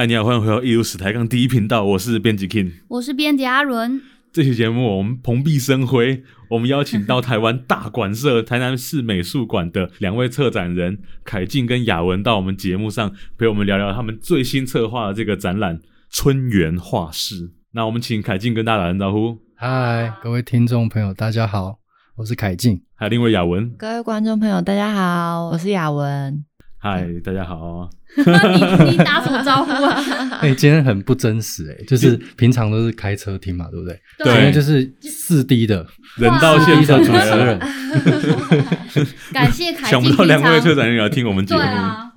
嗨，你好，欢迎回到一如史台港第一频道，我是编辑 King，我是编辑阿伦。这期节目我们蓬荜生辉，我们邀请到台湾大馆社台南市美术馆的两位策展人凯静跟雅文到我们节目上陪我们聊聊他们最新策划的这个展览《春园画室》。那我们请凯静跟大家打声招呼。嗨，各位听众朋友，大家好，我是凯静。还有另一位雅文。各位观众朋友，大家好，我是雅文。嗨，大家好。你你打什么招呼啊？哎、欸，今天很不真实哎、欸，就是平常都是开车听嘛，对不对？对，今天就是四 D 的人到现场主持人。感谢凯静，想不到两位车展人要听我们节目。啊、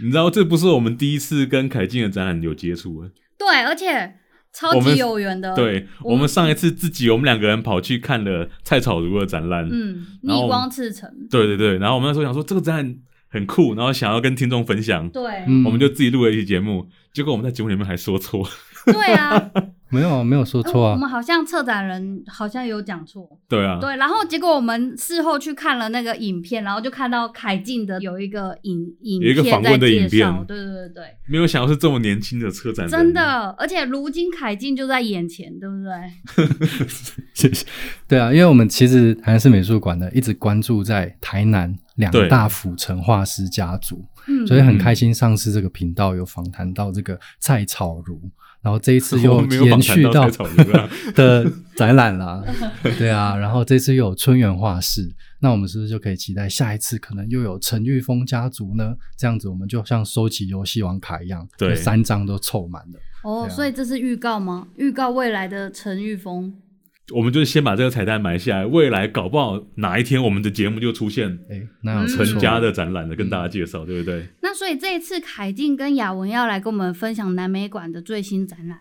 你知道这不是我们第一次跟凯静的展览有接触啊？对，而且超级有缘的。对，我们上一次自己我们两个人跑去看了蔡草如的展览，嗯，逆光赤城。对对对，然后我们那时候想说这个展览。很酷，然后想要跟听众分享，对，我们就自己录了一期节目，结果我们在节目里面还说错，对啊，没有没有说错啊，我们好像策展人好像有讲错，对啊，对，然后结果我们事后去看了那个影片，然后就看到凯静的有一个影影片，有一个访问的影片，对对对对，没有想到是这么年轻的策展人，真的，而且如今凯静就在眼前，对不对？谢谢，对啊，因为我们其实台南市美术馆呢一直关注在台南。两大府城画师家族，所以很开心。上次这个频道有访谈到这个蔡草如，然后这一次 又延续到 的展览啦，对啊，然后这次又有春园画室，那我们是不是就可以期待下一次可能又有陈玉峰家族呢？这样子我们就像收集游戏王卡一样，对，三张都凑满了。哦，啊、所以这是预告吗？预告未来的陈玉峰。我们就先把这个彩蛋埋下来，未来搞不好哪一天我们的节目就出现，哎，那成家的展览的跟大家介绍，嗯、对不对？那所以这一次凯静跟雅文要来跟我们分享南美馆的最新展览。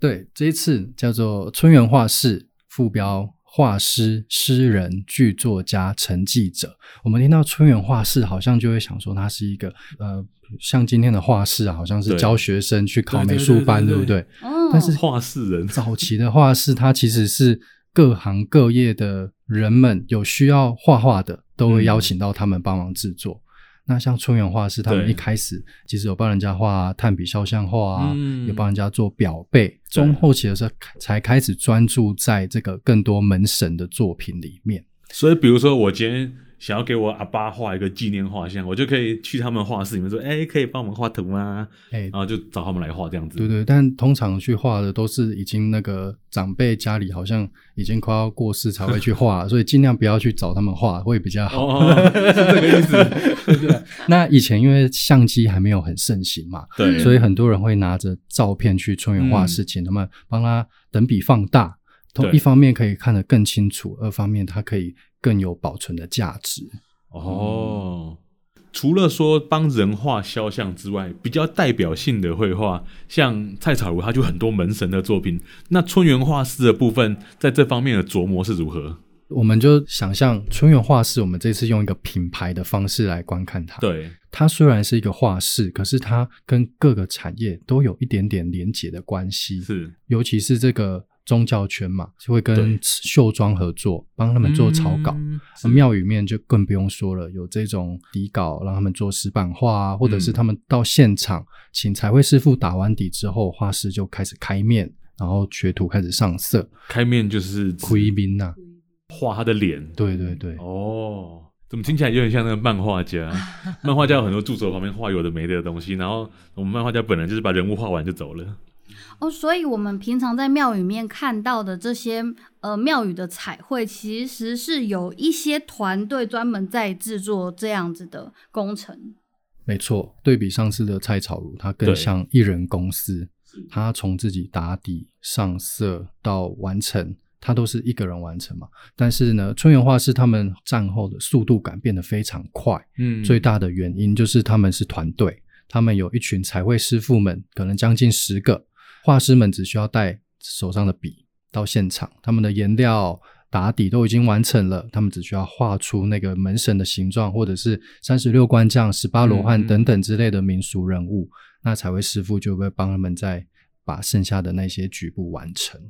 对，这一次叫做春园画室，副标画师、诗人、剧作家、陈记者。我们听到春园画室，好像就会想说它是一个呃，像今天的画室啊，好像是教学生去考美术班，对不对？哦但是画室人早期的画室，它其实是各行各业的人们有需要画画的，都会邀请到他们帮忙制作。嗯、那像春园画室，他们一开始其实有帮人家画炭笔肖像画啊，嗯、有帮人家做表背。中后期的时候，才开始专注在这个更多门神的作品里面。所以，比如说我今天。想要给我阿爸画一个纪念画像，我就可以去他们画室里面说：“哎、欸，可以帮我们画图吗？”哎、欸，然后就找他们来画这样子。对对，但通常去画的都是已经那个长辈家里好像已经快要过世才会去画，所以尽量不要去找他们画会比较好。哦，是这个意思。对。那以前因为相机还没有很盛行嘛，对，所以很多人会拿着照片去春园画室，请他们帮他等比放大。从一方面可以看得更清楚，二方面它可以更有保存的价值。哦，嗯、除了说帮人画肖像之外，比较代表性的绘画，像蔡草如，他就很多门神的作品。那春园画室的部分，在这方面的琢磨是如何？我们就想象春园画室，我们这次用一个品牌的方式来观看它。对，它虽然是一个画室，可是它跟各个产业都有一点点连结的关系。是，尤其是这个。宗教圈嘛，就会跟秀庄合作，帮他们做草稿。嗯、庙宇面就更不用说了，有这种底稿，让他们做石板画啊，或者是他们到现场请彩绘师傅打完底之后，画师就开始开面，然后学徒开始上色。开面就是开面呐，画他的脸。对对对。哦，怎么听起来有点像那个漫画家？漫画家有很多助手旁边画有的没的东西，然后我们漫画家本人就是把人物画完就走了。哦，所以我们平常在庙宇里面看到的这些呃庙宇的彩绘，其实是有一些团队专门在制作这样子的工程。没错，对比上次的蔡草如，它更像一人公司，他从自己打底、上色到完成，他都是一个人完成嘛。但是呢，春园画室他们战后的速度感变得非常快，嗯，最大的原因就是他们是团队，他们有一群彩绘师傅们，可能将近十个。画师们只需要带手上的笔到现场，他们的颜料打底都已经完成了，他们只需要画出那个门神的形状，或者是三十六关将、十八罗汉等等之类的民俗人物，嗯、那彩绘师傅就会帮他们再把剩下的那些局部完成。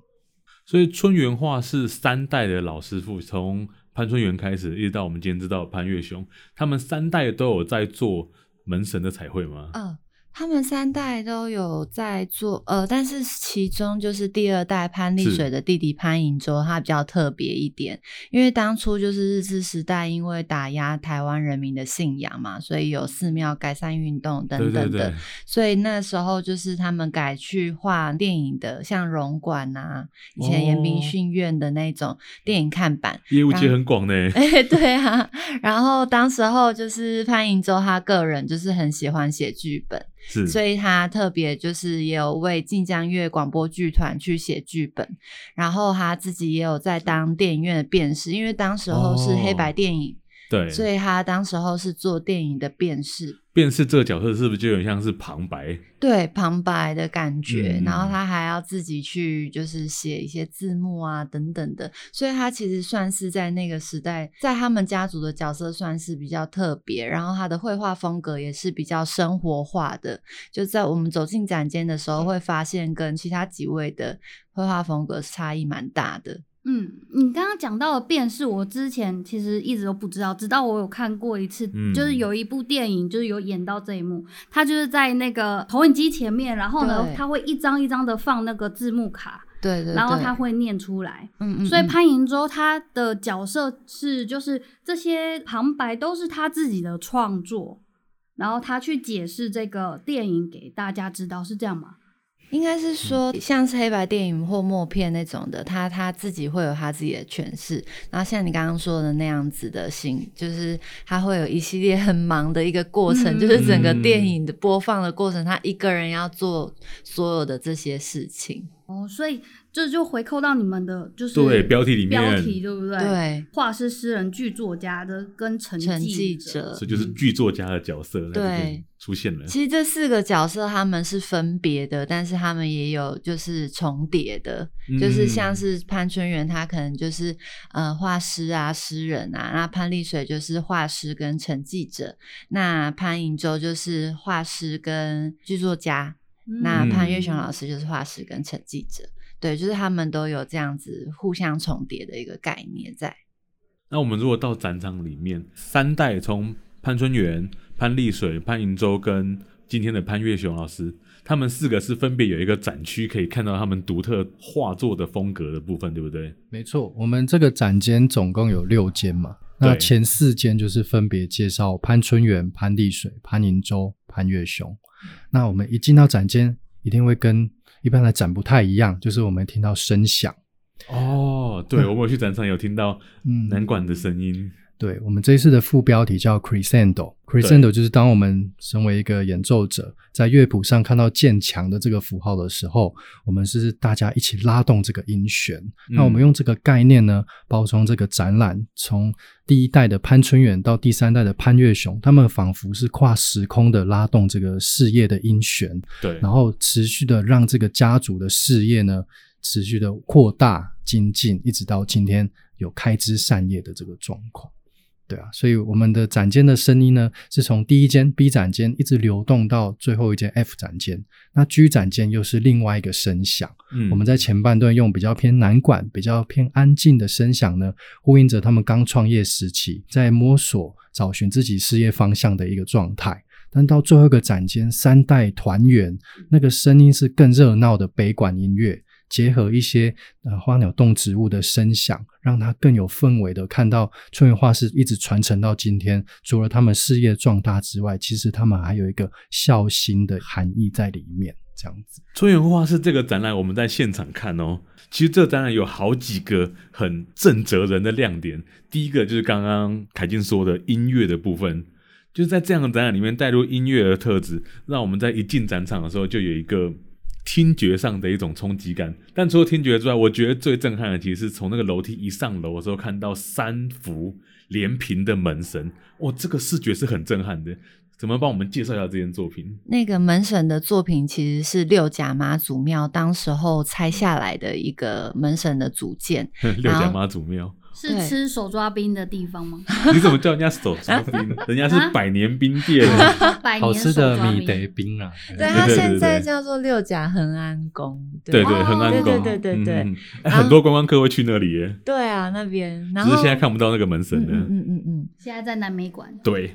所以春园画是三代的老师傅，从潘春元开始，一直到我们今天知道潘岳雄，他们三代都有在做门神的彩绘吗？嗯。他们三代都有在做，呃，但是其中就是第二代潘丽水的弟弟潘银洲，他比较特别一点，因为当初就是日治时代，因为打压台湾人民的信仰嘛，所以有寺庙改善运动等等的，对对对，所以那时候就是他们改去画电影的，像荣馆啊，以前延平训院的那种电影看板，业务界很广呢。哎、欸，对啊，然后当时候就是潘银洲他个人就是很喜欢写剧本。是，所以他特别就是也有为晋江乐广播剧团去写剧本，然后他自己也有在当电影院的辨识，因为当时候是黑白电影。哦对，所以他当时候是做电影的辨识，辨识这个角色是不是就有点像是旁白？对，旁白的感觉，嗯、然后他还要自己去就是写一些字幕啊等等的，所以他其实算是在那个时代，在他们家族的角色算是比较特别，然后他的绘画风格也是比较生活化的，就在我们走进展间的时候会发现跟其他几位的绘画风格差异蛮大的。嗯，你刚刚讲到的辨识，我之前其实一直都不知道，直到我有看过一次，嗯、就是有一部电影，就是有演到这一幕，他就是在那个投影机前面，然后呢，他会一张一张的放那个字幕卡，对，对对，然后他会念出来，嗯嗯，所以潘迎洲他的角色是，就是这些旁白都是他自己的创作，然后他去解释这个电影给大家知道，是这样吗？应该是说，像是黑白电影或默片那种的，他他自己会有他自己的诠释。然后像你刚刚说的那样子的形，就是他会有一系列很忙的一个过程，嗯、就是整个电影的播放的过程，他一个人要做所有的这些事情。哦，所以。这就回扣到你们的，就是对标题里面标题对不对？对，画师、诗人、剧作家的跟成绩者，这就是剧作家的角色，对，出现了。其实这四个角色他们是分别的，但是他们也有就是重叠的，嗯、就是像是潘春元，他可能就是呃画师啊、诗人啊，那潘丽水就是画师跟承继者，那潘银洲就是画师跟剧作家，嗯、那潘月雄老师就是画师跟承继者。对，就是他们都有这样子互相重叠的一个概念在。那我们如果到展场里面，三代从潘春元、潘丽水、潘银洲跟今天的潘月雄老师，他们四个是分别有一个展区，可以看到他们独特画作的风格的部分，对不对？没错，我们这个展间总共有六间嘛，那前四间就是分别介绍潘春元、潘丽水、潘银洲、潘月雄。那我们一进到展间，一定会跟一般的展不太一样，就是我们听到声响。哦，对，嗯、我们去展场有听到南管的声音。嗯、对，我们这一次的副标题叫 Crescendo，Crescendo 就是当我们身为一个演奏者，在乐谱上看到渐强的这个符号的时候，我们是大家一起拉动这个音弦。嗯、那我们用这个概念呢，包装这个展览，从第一代的潘春远到第三代的潘岳雄，他们仿佛是跨时空的拉动这个事业的音弦，对，然后持续的让这个家族的事业呢，持续的扩大精进，一直到今天有开枝散叶的这个状况。对啊，所以我们的展间的声音呢，是从第一间 B 展间一直流动到最后一间 F 展间。那 G 展间又是另外一个声响。嗯，我们在前半段用比较偏南管、比较偏安静的声响呢，呼应着他们刚创业时期在摸索、找寻自己事业方向的一个状态。但到最后一个展间，三代团圆，那个声音是更热闹的北管音乐。结合一些呃花鸟动植物的声响，让它更有氛围的看到春园画室一直传承到今天。除了他们事业壮大之外，其实他们还有一个孝心的含义在里面。这样子，春园画室这个展览我们在现场看哦，其实这个展览有好几个很震慑人的亮点。第一个就是刚刚凯静说的音乐的部分，就是在这样的展览里面带入音乐的特质，让我们在一进展场的时候就有一个。听觉上的一种冲击感，但除了听觉之外，我觉得最震撼的其实是从那个楼梯一上楼的时候，看到三幅连屏的门神，哇，这个视觉是很震撼的。怎么帮我们介绍一下这件作品？那个门神的作品其实是六甲妈祖庙当时候拆下来的一个门神的组件，六甲妈祖庙。是吃手抓冰的地方吗？你怎么叫人家手抓冰？人家是百年冰店，好吃的米德冰啊！对，它现在叫做六甲恒安宫。对对，恒安宫，对对对对对。很多观光客会去那里耶。对啊，那边。只是现在看不到那个门神了。嗯嗯嗯。现在在南美馆。对。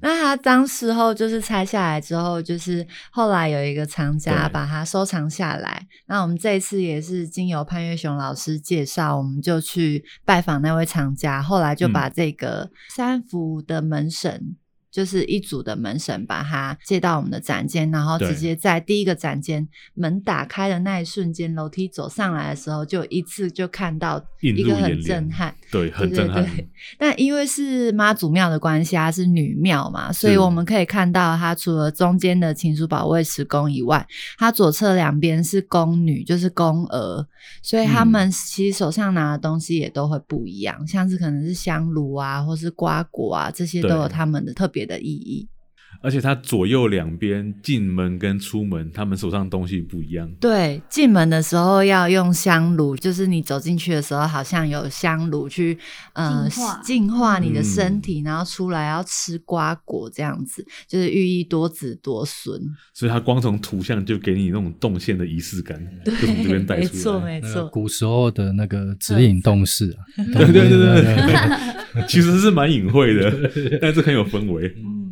那他当时候就是拆下来之后，就是后来有一个藏家把它收藏下来。那我们这一次也是经由潘岳雄老师介绍，我们就去拜访那位藏家，后来就把这个三福的门神。就是一组的门神把它接到我们的展间，然后直接在第一个展间门打开的那一瞬间，楼梯走上来的时候，就一次就看到一个很震撼，对，很震撼。对，但因为是妈祖庙的关系，它是女庙嘛，所以我们可以看到它除了中间的秦叔宝卫持宫以外，它左侧两边是宫女，就是宫娥，所以他们其实手上拿的东西也都会不一样，嗯、像是可能是香炉啊，或是瓜果啊，这些都有他们的特别的意义，而且它左右两边进门跟出门，他们手上东西不一样。对，进门的时候要用香炉，就是你走进去的时候，好像有香炉去呃净化，化你的身体，嗯，然后出来要吃瓜果这样子，就是寓意多子多孙。所以它光从图像就给你那种动线的仪式感，对，就从这边带出来。没错没错，古时候的那个指引动势啊，对对对对对。其实是蛮隐晦的，但是很有氛围。嗯，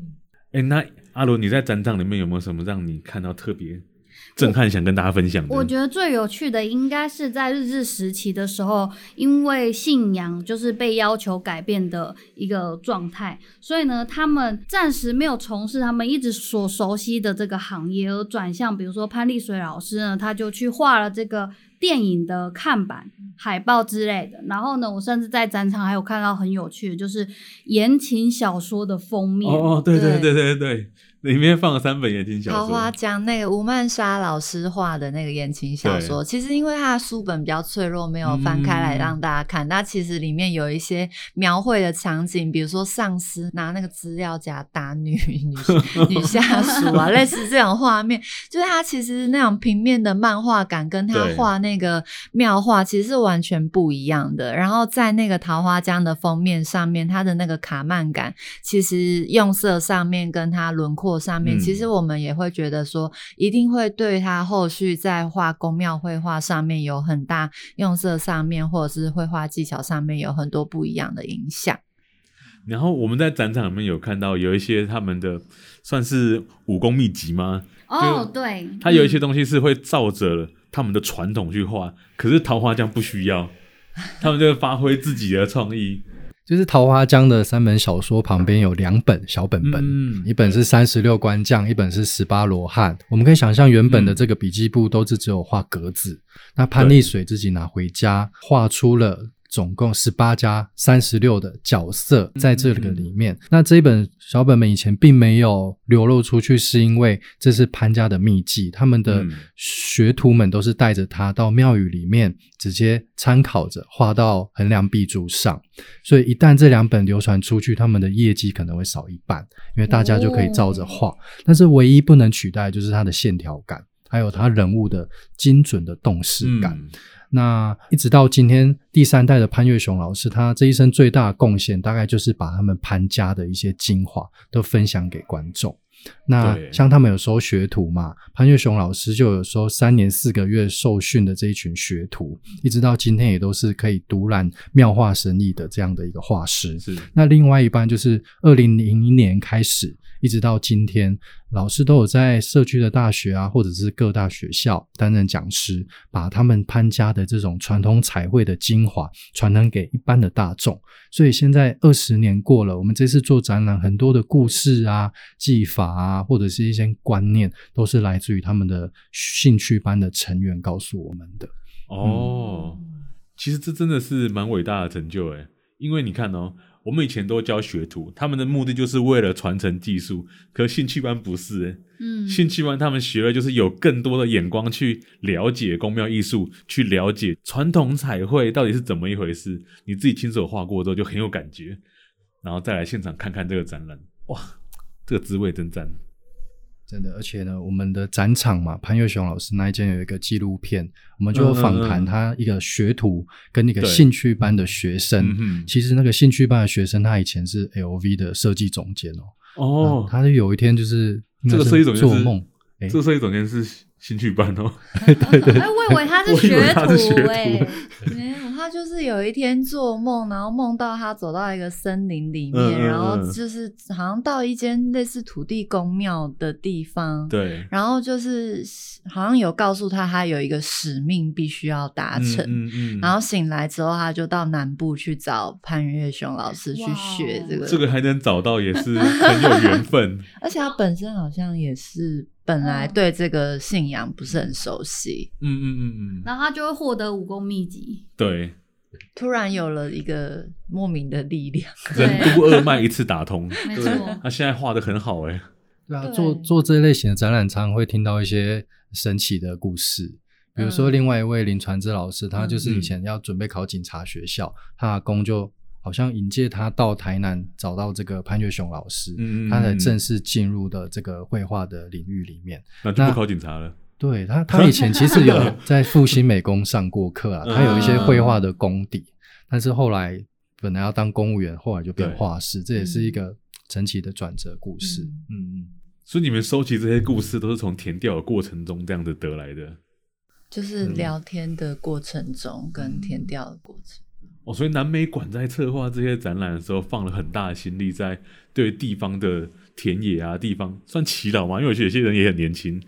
哎、那阿伦，你在展场里面有没有什么让你看到特别震撼，想跟大家分享的？我觉得最有趣的应该是在日治时期的时候，因为信仰就是被要求改变的一个状态，所以呢，他们暂时没有从事他们一直所熟悉的这个行业，而转向，比如说潘丽水老师呢，他就去画了这个。电影的看板、海报之类的，然后呢，我甚至在展场还有看到很有趣的，就是言情小说的封面。哦哦，对对对对对。里面放了三本言情小说，桃花江那个吴曼莎老师画的那个言情小说，其实因为它的书本比较脆弱，没有翻开来让大家看。那、嗯、其实里面有一些描绘的场景，比如说上司拿那个资料夹打女女女下属啊，类似这种画面，就是他其实那种平面的漫画感，跟他画那个妙画其实是完全不一样的。然后在那个桃花江的封面上面，它的那个卡漫感，其实用色上面跟它轮廓。上面其实我们也会觉得说，一定会对他后续在画宫庙绘画上面有很大用色上面，或者是绘画技巧上面有很多不一样的影响。然后我们在展场里面有看到有一些他们的算是武功秘籍吗？哦，对，他有一些东西是会照着他们的传统去画，可是桃花江不需要，他们就会发挥自己的创意。就是桃花江的三本小说旁边有两本小本本，嗯、一本是三十六官将，一本是十八罗汉。我们可以想象，原本的这个笔记簿都是只有画格子，嗯、那潘丽水自己拿回家画出了。总共十八加三十六的角色在这个里面。嗯嗯，那这一本小本本以前并没有流露出去，是因为这是潘家的秘籍，他们的学徒们都是带着他到庙宇里面直接参考着画到横梁壁柱上。所以一旦这两本流传出去，他们的业绩可能会少一半，因为大家就可以照着画。但是唯一不能取代就是它的线条感，还有他人物的精准的动势感。嗯那一直到今天，第三代的潘岳雄老师，他这一生最大的贡献，大概就是把他们潘家的一些精华都分享给观众。那像他们有收学徒嘛，潘岳雄老师就有收三年四个月受训的这一群学徒，一直到今天也都是可以独揽妙画神意的这样的一个画师。是。那另外一半就是二零零一年开始。一直到今天，老师都有在社区的大学啊，或者是各大学校担任讲师，把他们潘家的这种传统彩绘的精华传承给一般的大众。所以现在二十年过了，我们这次做展览，很多的故事啊、技法啊，或者是一些观念，都是来自于他们的兴趣班的成员告诉我们的。哦，嗯、其实这真的是蛮伟大的成就诶，因为你看哦。我们以前都教学徒，他们的目的就是为了传承技术。可兴趣班不是、欸，嗯，兴趣班他们学了就是有更多的眼光去了解宫庙艺术，去了解传统彩绘到底是怎么一回事。你自己亲手画过之后就很有感觉，然后再来现场看看这个展览，哇，这个滋味真赞。真的，而且呢，我们的展场嘛，潘越雄老师那一间有一个纪录片，我们就访谈他一个学徒跟那个兴趣班的学生。嗯、其实那个兴趣班的学生，他以前是 LV 的设计总监哦。哦，他有一天就是这个设计总监做梦，这个设计总监是兴趣班哦。对对对，我以为他是学徒哎。他就是有一天做梦，然后梦到他走到一个森林里面，嗯、然后就是好像到一间类似土地公庙的地方。对。然后就是好像有告诉他，他有一个使命必须要达成。嗯嗯，嗯。然后醒来之后，他就到南部去找潘越雄老师去学这个。这个还能找到，也是很有缘分。而且他本身好像也是。本来对这个信仰不是很熟悉，嗯嗯嗯嗯，然后他就会获得武功秘籍，对，突然有了一个莫名的力量，任督二脉一次打通，没错，他现在画的很好哎，对啊，做做这类型的展览，常常会听到一些神奇的故事，比如说另外一位林传之老师，他就是以前要准备考警察学校，他阿公就。好像引荐他到台南找到这个潘岳雄老师，嗯，他才正式进入的这个绘画的领域里面。那就不考警察了。对他，他以前其实有在复兴美工上过课 啊，他有一些绘画的功底。但是后来本来要当公务员，后来就变画师，这也是一个神奇的转折故事。嗯嗯。所以你们收集这些故事都是从填调的过程中这样子得来的？就是聊天的过程中跟填调的过程。哦，所以南美馆在策划这些展览的时候，放了很大的心力在对地方的田野啊，地方算祈祷嘛，因为我觉得有些人也很年轻，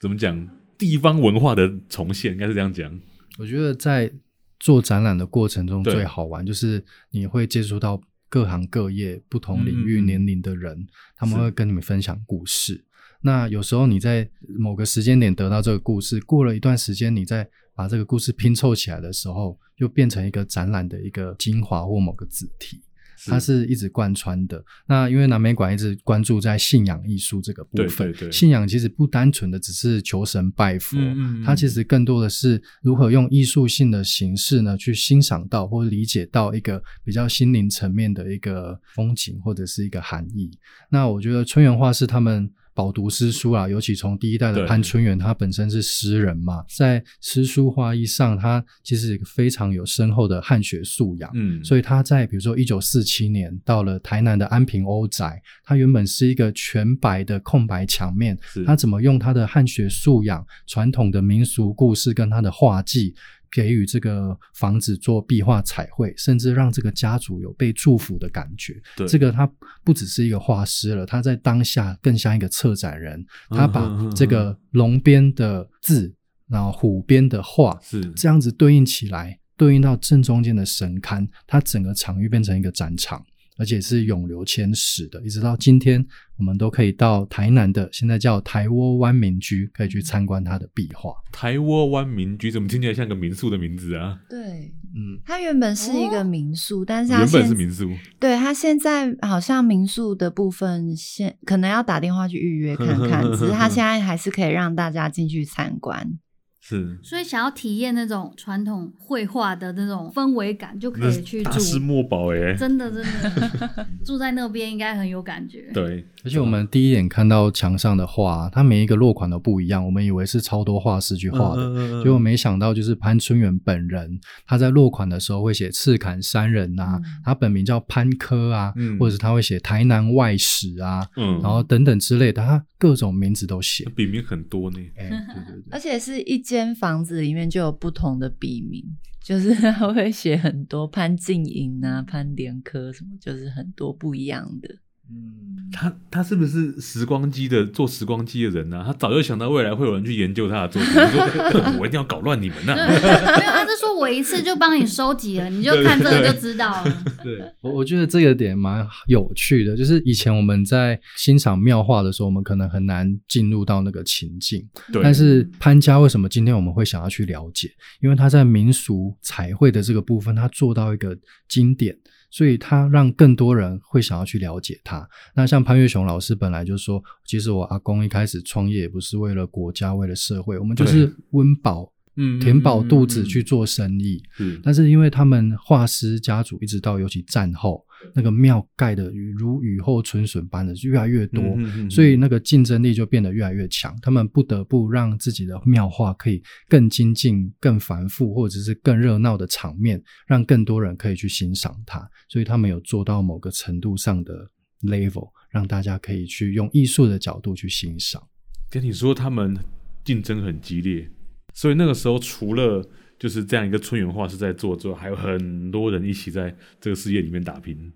怎么讲地方文化的重现，应该是这样讲。我觉得在做展览的过程中最好玩，就是你会接触到各行各业、不同领域、年龄的人，嗯，他们会跟你们分享故事。那有时候你在某个时间点得到这个故事，过了一段时间，你再把这个故事拼凑起来的时候，又变成一个展览的一个精华或某个子题，它是一直贯穿的。那因为南美馆一直关注在信仰艺术这个部分，对对对，信仰其实不单纯的只是求神拜佛，嗯嗯嗯，它其实更多的是如何用艺术性的形式呢，去欣赏到或理解到一个比较心灵层面的一个风景或者是一个含义。那我觉得春园画是他们。饱读诗书啊，尤其从第一代的潘春元，他本身是诗人嘛，在诗书画艺上，他其实非常有深厚的汉学素养。嗯，所以他在比如说一九四七年到了台南的安平欧宅，他原本是一个全白的空白墙面，他怎么用他的汉学素养、传统的民俗故事跟他的画技。给予这个房子做壁画彩绘，甚至让这个家族有被祝福的感觉。对，这个他不只是一个画师了，他在当下更像一个策展人。他把这个龙边的字，然后虎边的画，是这样子对应起来，对应到正中间的神龛，它整个场域变成一个展场。而且是永留千史的，一直到今天，我们都可以到台南的，现在叫台窝湾民居，可以去参观它的壁画。台窝湾民居怎么听起来像个民宿的名字啊？对，嗯，它原本是一个民宿，哦、但是它原本是民宿，对，它现在好像民宿的部分现可能要打电话去预约看看，只是它现在还是可以让大家进去参观。是，所以想要体验那种传统绘画的那种氛围感，就可以去住。大师墨宝哎，真的真的，住在那边应该很有感觉。对，而且我们第一眼看到墙上的画，它每一个落款都不一样，我们以为是超多画师去画的，结果没想到就是潘春元本人，他在落款的时候会写赤坎山人呐、啊嗯，他本名叫潘科啊，嗯、或者是他会写台南外史啊，嗯，然后等等之类的，他各种名字都写，笔名很多呢。哎，对对对，而且是一。间房子里面就有不同的笔名，就是 他会写很多潘静颖啊、潘连科什么，就是很多不一样的。嗯，他他是不是时光机的做时光机的人呢、啊？他早就想到未来会有人去研究他的作品，说 我一定要搞乱你们呢、啊。没有，他是说我一次就帮你收集了，你就看这个就知道了。对，我我觉得这个点蛮有趣的，就是以前我们在欣赏庙画的时候，我们可能很难进入到那个情境。对。但是潘家为什么今天我们会想要去了解？因为他在民俗彩绘的这个部分，他做到一个经典。所以他让更多人会想要去了解他。那像潘越雄老师本来就说，其实我阿公一开始创业也不是为了国家，为了社会，我们就是温饱。嗯，填饱肚子去做生意。嗯，但是因为他们画师家族一直到尤其战后，那个庙盖的如雨后春笋般的越来越多，嗯，所以那个竞争力就变得越来越强。他们不得不让自己的庙画可以更精进、更繁复，或者是更热闹的场面，让更多人可以去欣赏它。所以他们有做到某个程度上的 level，让大家可以去用艺术的角度去欣赏。跟你说，他们竞争很激烈。所以那个时候，除了就是这样一个村原画是在做之后，还有很多人一起在这个事业里面打拼。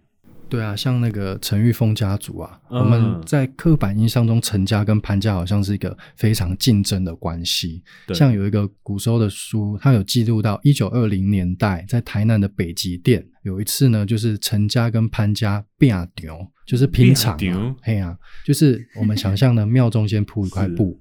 对啊，像那个陈玉峰家族啊，嗯、我们在刻板印象中，陈家跟潘家好像是一个非常竞争的关系。像有一个古时候的书，它有记录到一九二零年代，在台南的北极店，有一次呢，就是陈家跟潘家拼场，就是拼场。嘿啊，就是我们想象的庙中间铺一块 布，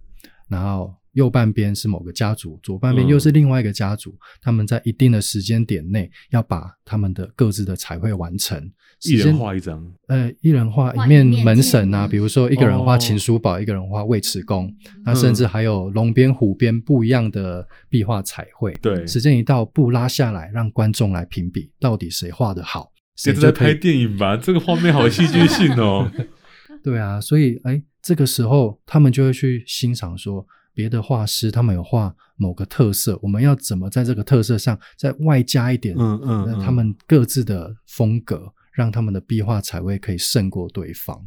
然后右半边是某个家族，左半边又是另外一个家族，嗯、他们在一定的时间点内要把他们的各自的彩绘完成。一人画一张，呃，一人画一面门神啊，比如说一个人画秦叔宝，哦、一个人画尉迟恭，那、嗯、甚至还有龙边虎边不一样的壁画彩绘。对，时间一到，布拉下来，让观众来评比，到底谁画的好。谁在拍电影吧？这个画面好戏剧性哦。对啊，所以哎，这个时候他们就会去欣赏说，别的画师他们有画某个特色，我们要怎么在这个特色上再外加一点，嗯嗯，嗯他们各自的风格。让他们的壁画彩绘可以胜过对方。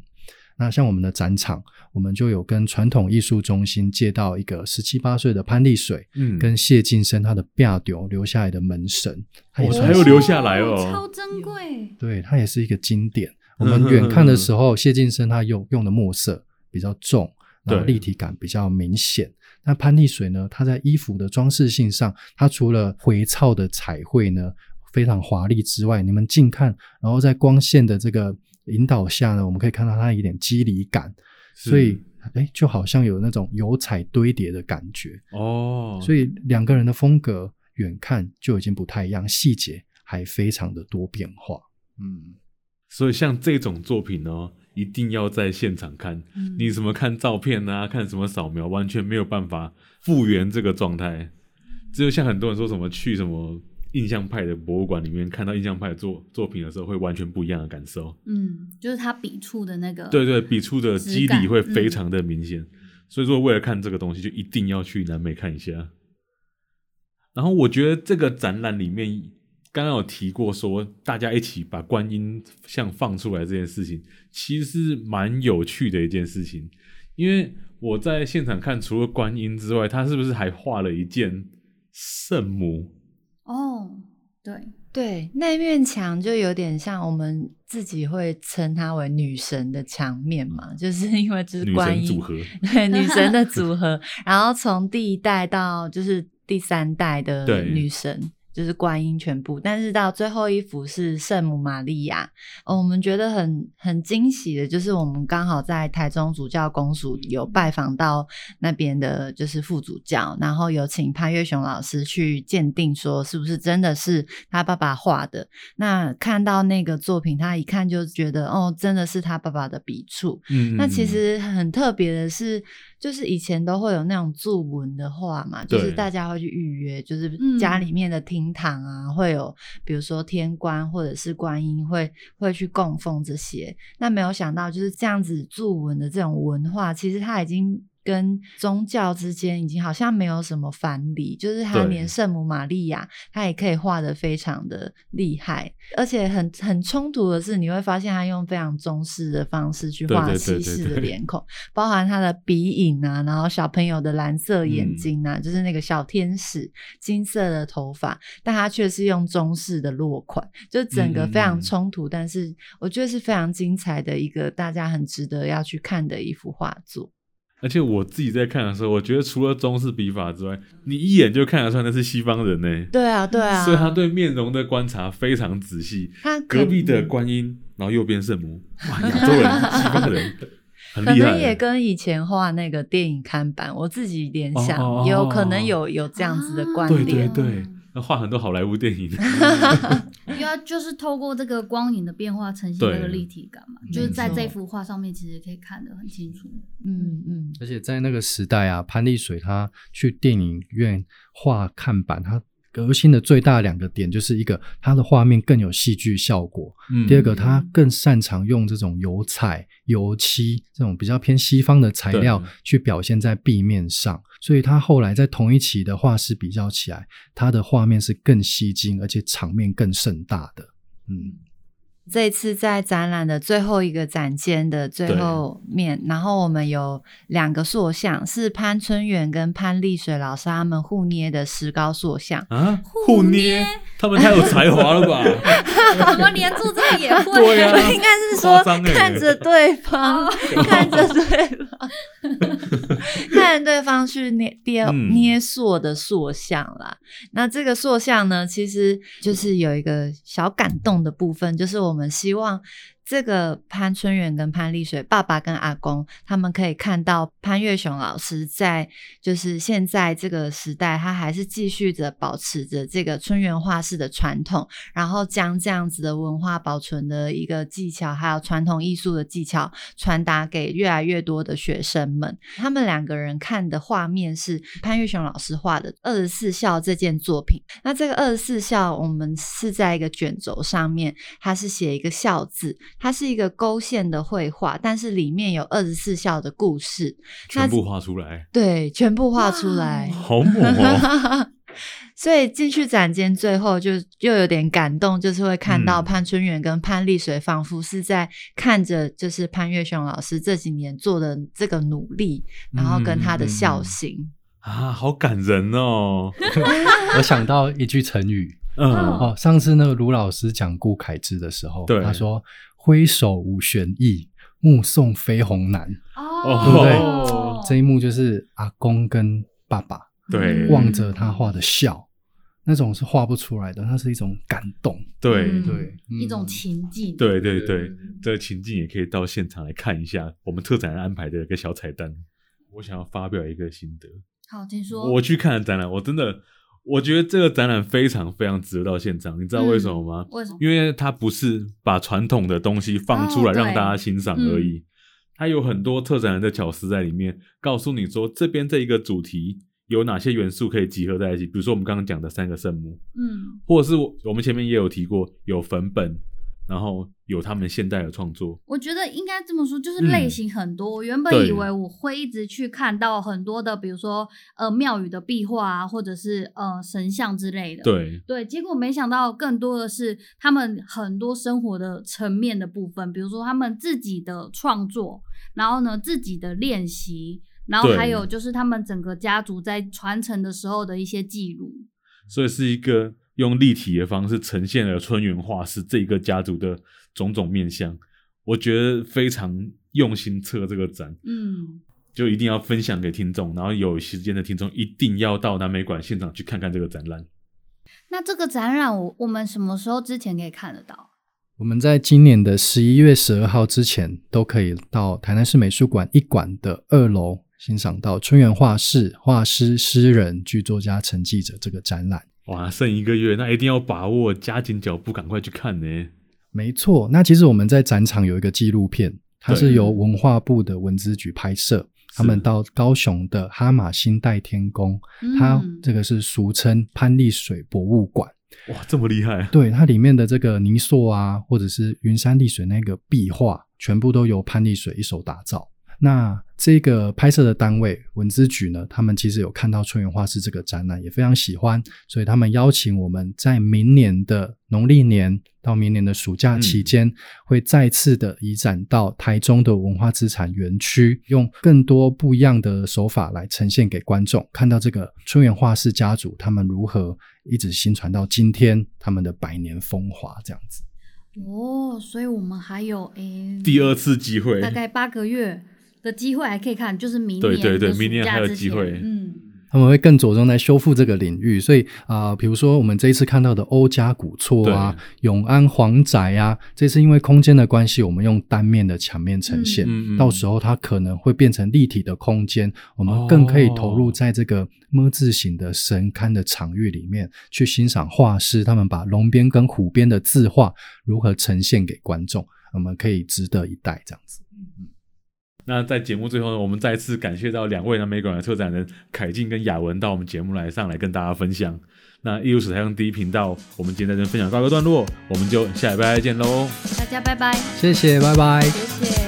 那像我们的展场，我们就有跟传统艺术中心借到一个十七八岁的潘丽水，嗯，跟谢晋生他的壁丢留下来的门神，他也还有留下来哦，超珍贵。对，它也是一个经典。我们远看的时候，谢晋生他用用的墨色比较重，然后立体感比较明显。那潘丽水呢，它在衣服的装饰性上，它除了回操的彩绘呢，非常华丽之外，你们近看，然后在光线的这个引导下呢，我们可以看到它有点肌理感，所以哎，就好像有那种油彩堆叠的感觉哦。所以两个人的风格远看就已经不太一样，细节还非常的多变化。嗯，所以像这种作品呢，一定要在现场看。嗯、你什么看照片啊，看什么扫描，完全没有办法复原这个状态。只有像很多人说什么去什么。印象派的博物馆里面看到印象派的作作品的时候，会完全不一样的感受。嗯，就是他笔触的那个，对对，笔触的肌理会非常的明显。嗯、所以说，为了看这个东西，就一定要去南美看一下。然后，我觉得这个展览里面刚刚有提过，说大家一起把观音像放出来这件事情，其实是蛮有趣的一件事情。因为我在现场看，除了观音之外，他是不是还画了一件圣母？哦，对对，那面墙就有点像我们自己会称它为女神的墙面嘛，就是因为就是观音组合，对女神的组合，然后从第一代到就是第三代的女神。就是观音全部，但是到最后一幅是圣母玛利亚，哦，我们觉得很很惊喜的，就是我们刚好在台中主教公署有拜访到那边的，就是副主教，然后有请潘岳雄老师去鉴定，说是不是真的是他爸爸画的。那看到那个作品，他一看就觉得，哦，真的是他爸爸的笔触。嗯，那其实很特别的是。就是以前都会有那种祝文的话嘛，就是大家会去预约，就是家里面的厅堂啊，嗯、会有比如说天官或者是观音会会去供奉这些。那没有想到就是这样子祝文的这种文化，其实它已经。跟宗教之间已经好像没有什么藩篱，就是他连圣母玛利亚，他也可以画的非常的厉害，而且很很冲突的是，你会发现他用非常中式的方式去画西式的脸孔，包含他的鼻影啊，然后小朋友的蓝色眼睛啊，嗯、就是那个小天使金色的头发，但他却是用中式的落款，就整个非常冲突，嗯、但是我觉得是非常精彩的一个大家很值得要去看的一幅画作。而且我自己在看的时候，我觉得除了中式笔法之外，你一眼就看得出来那是西方人呢。对啊，对啊。所以他对面容的观察非常仔细。他隔壁的观音，然后右边圣母，哇，亚洲人、西方人，很厉害。可能也跟以前画那个电影看板，我自己联想，哦哦哦也有可能有有这样子的关联。对对对。画很多好莱坞电影，因为就是透过这个光影的变化呈现那个立体感嘛，就是在这幅画上面其实可以看得很清楚。嗯嗯，而且在那个时代啊，潘丽水他去电影院画看板，他。革新的最大两个点，就是一个它的画面更有戏剧效果，嗯，第二个它更擅长用这种油彩、油漆这种比较偏西方的材料去表现在壁面上，所以它后来在同一期的画室比较起来，它的画面是更吸睛，而且场面更盛大的，嗯。这次在展览的最后一个展间的最后面，然后我们有两个塑像，是潘春元跟潘丽水老师他们互捏的石膏塑像啊，互捏，他们太有才华了吧？怎么连做这个也会？对啊，应该是说看着对方，看着对方，看着对方去捏捏捏塑的塑像啦。那这个塑像呢，其实就是有一个小感动的部分，就是我们。我们希望。这个潘春元跟潘丽水爸爸跟阿公，他们可以看到潘岳雄老师在就是现在这个时代，他还是继续着保持着这个春园画室的传统，然后将这样子的文化保存的一个技巧，还有传统艺术的技巧传达给越来越多的学生们。他们两个人看的画面是潘岳雄老师画的《二十四孝》这件作品。那这个《二十四孝》，我们是在一个卷轴上面，它是写一个“孝”字。它是一个勾线的绘画，但是里面有二十四孝的故事，全部画出来。对，全部画出来，好猛哦！所以进去展间，最后就又有点感动，就是会看到潘春元跟潘丽水，仿佛是在看着，就是潘岳雄老师这几年做的这个努力，然后跟他的孝心、嗯嗯、啊，好感人哦！我想到一句成语，嗯，哦，上次那个卢老师讲顾恺之的时候，对，他说。挥手五玄意，目送飞鸿南。哦，对不对？哦、这一幕就是阿公跟爸爸对望着他画的笑，那种是画不出来的，那是一种感动。对、嗯、对，一种情境。对对对，这个情境也可以到现场来看一下。我们特展安排的一个小彩蛋，我想要发表一个心得。好，请说。我去看了展览，我真的。我觉得这个展览非常非常值得到现场，你知道为什么吗？为什么？因为它不是把传统的东西放出来让大家欣赏而已，它有很多策展人的巧思在里面，告诉你说这边这一个主题有哪些元素可以集合在一起，比如说我们刚刚讲的三个圣母，嗯，或者是我们前面也有提过有粉本。然后有他们现代的创作，我觉得应该这么说，就是类型很多。嗯、我原本以为我会一直去看到很多的，比如说呃庙宇的壁画啊，或者是呃神像之类的。对对，结果没想到更多的是他们很多生活的层面的部分，比如说他们自己的创作，然后呢自己的练习，然后还有就是他们整个家族在传承的时候的一些记录。所以是一个。用立体的方式呈现了春园画室这一个家族的种种面相，我觉得非常用心策这个展，嗯，就一定要分享给听众，然后有时间的听众一定要到南美馆现场去看看这个展览。那这个展览我我们什么时候之前可以看得到？我们在今年的十一月十二号之前都可以到台南市美术馆一馆的二楼欣赏到春园画室画师、诗人、剧作家、陈记者这个展览。哇，剩一个月，那一定要把握，加紧脚步，赶快去看呢。没错，那其实我们在展场有一个纪录片，它是由文化部的文资局拍摄，他们到高雄的哈玛星代天宫，它这个是俗称潘丽水博物馆。哇，这么厉害！对，它里面的这个泥塑啊，或者是云山丽水那个壁画，全部都由潘丽水一手打造。那这个拍摄的单位文资局呢，他们其实有看到春园画室这个展览，也非常喜欢，所以他们邀请我们在明年的农历年到明年的暑假期间，嗯、会再次的移展到台中的文化资产园区，用更多不一样的手法来呈现给观众，看到这个春园画室家族他们如何一直心传到今天，他们的百年风华这样子。哦，所以我们还有诶第二次机会，大概八个月。的机会还可以看，就是明年对对对，明年还有机会。嗯，他们会更着重在修复这个领域，所以啊，比如说我们这一次看到的欧家古厝啊、永安皇宅啊，这次因为空间的关系，我们用单面的墙面呈现，嗯、到时候它可能会变成立体的空间，我们更可以投入在这个么字形的神龛的场域里面，去欣赏画师他们把龙边跟虎边的字画如何呈现给观众，我们可以值得一待这样子。那在节目最后呢，我们再次感谢到两位南美馆的策展人凯静跟雅文到我们节目来上来跟大家分享。那艺术史台上第一频道，我们今天在这分享告一个段落，我们就下礼拜再见喽。大家拜拜，谢谢，拜拜，谢谢。